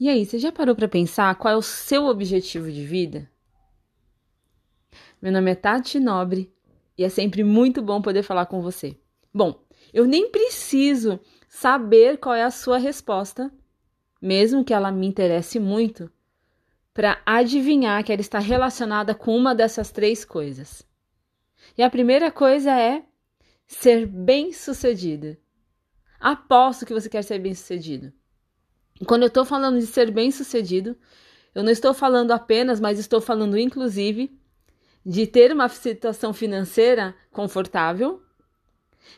E aí, você já parou para pensar qual é o seu objetivo de vida? Meu nome é Tati Nobre e é sempre muito bom poder falar com você. Bom, eu nem preciso saber qual é a sua resposta, mesmo que ela me interesse muito, para adivinhar que ela está relacionada com uma dessas três coisas. E a primeira coisa é ser bem-sucedida. Aposto que você quer ser bem-sucedido. Quando eu estou falando de ser bem-sucedido, eu não estou falando apenas, mas estou falando inclusive de ter uma situação financeira confortável,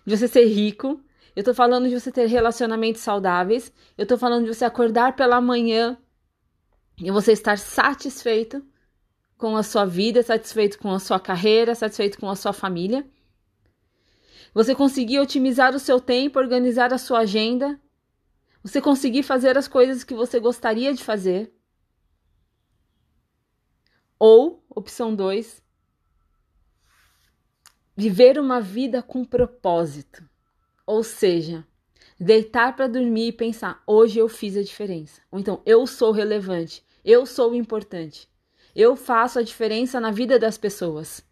de você ser rico. Eu estou falando de você ter relacionamentos saudáveis. Eu estou falando de você acordar pela manhã e você estar satisfeito com a sua vida, satisfeito com a sua carreira, satisfeito com a sua família. Você conseguir otimizar o seu tempo, organizar a sua agenda. Você conseguir fazer as coisas que você gostaria de fazer. Ou, opção 2, viver uma vida com propósito. Ou seja, deitar para dormir e pensar: hoje eu fiz a diferença. Ou então, eu sou relevante, eu sou importante, eu faço a diferença na vida das pessoas.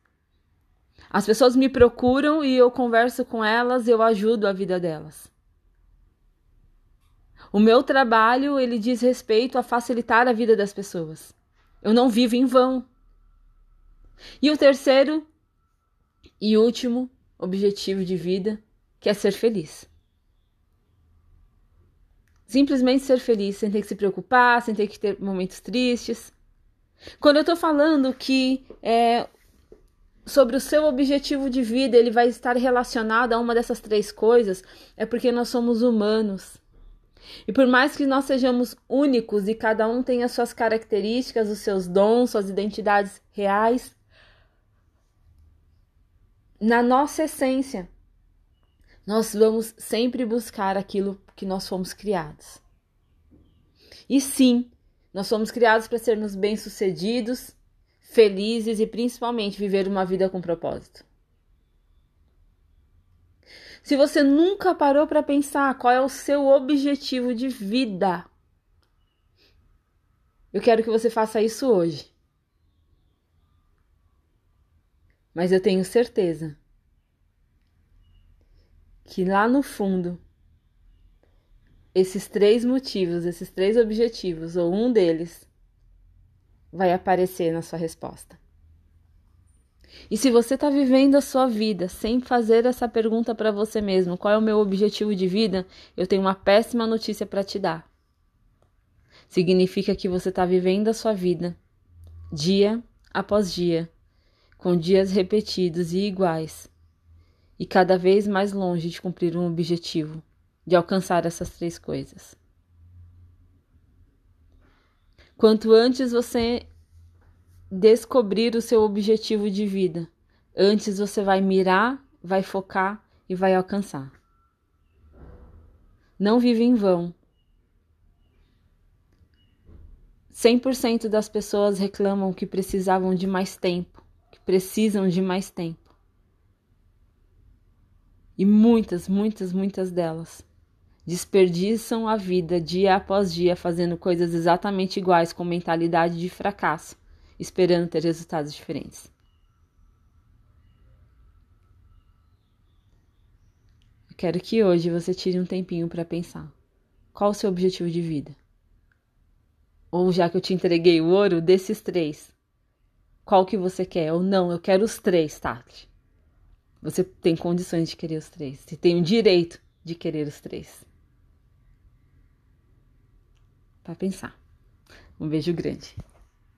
As pessoas me procuram e eu converso com elas, eu ajudo a vida delas. O meu trabalho, ele diz respeito a facilitar a vida das pessoas. Eu não vivo em vão. E o terceiro e último objetivo de vida, que é ser feliz. Simplesmente ser feliz, sem ter que se preocupar, sem ter que ter momentos tristes. Quando eu estou falando que é, sobre o seu objetivo de vida, ele vai estar relacionado a uma dessas três coisas, é porque nós somos humanos. E por mais que nós sejamos únicos e cada um tenha suas características, os seus dons, suas identidades reais, na nossa essência, nós vamos sempre buscar aquilo que nós fomos criados. E sim, nós fomos criados para sermos bem-sucedidos, felizes e principalmente viver uma vida com propósito. Se você nunca parou para pensar qual é o seu objetivo de vida, eu quero que você faça isso hoje. Mas eu tenho certeza que lá no fundo, esses três motivos, esses três objetivos, ou um deles, vai aparecer na sua resposta. E se você está vivendo a sua vida sem fazer essa pergunta para você mesmo, qual é o meu objetivo de vida, eu tenho uma péssima notícia para te dar. Significa que você está vivendo a sua vida dia após dia, com dias repetidos e iguais, e cada vez mais longe de cumprir um objetivo, de alcançar essas três coisas. Quanto antes você descobrir o seu objetivo de vida, antes você vai mirar, vai focar e vai alcançar. Não vive em vão. 100% das pessoas reclamam que precisavam de mais tempo precisam de mais tempo. E muitas, muitas, muitas delas desperdiçam a vida dia após dia fazendo coisas exatamente iguais com mentalidade de fracasso, esperando ter resultados diferentes. Eu quero que hoje você tire um tempinho para pensar. Qual o seu objetivo de vida? Ou já que eu te entreguei o ouro desses três, qual que você quer ou não, eu quero os três, Tati. Você tem condições de querer os três. Você tem o direito de querer os três. Para pensar. Um beijo grande.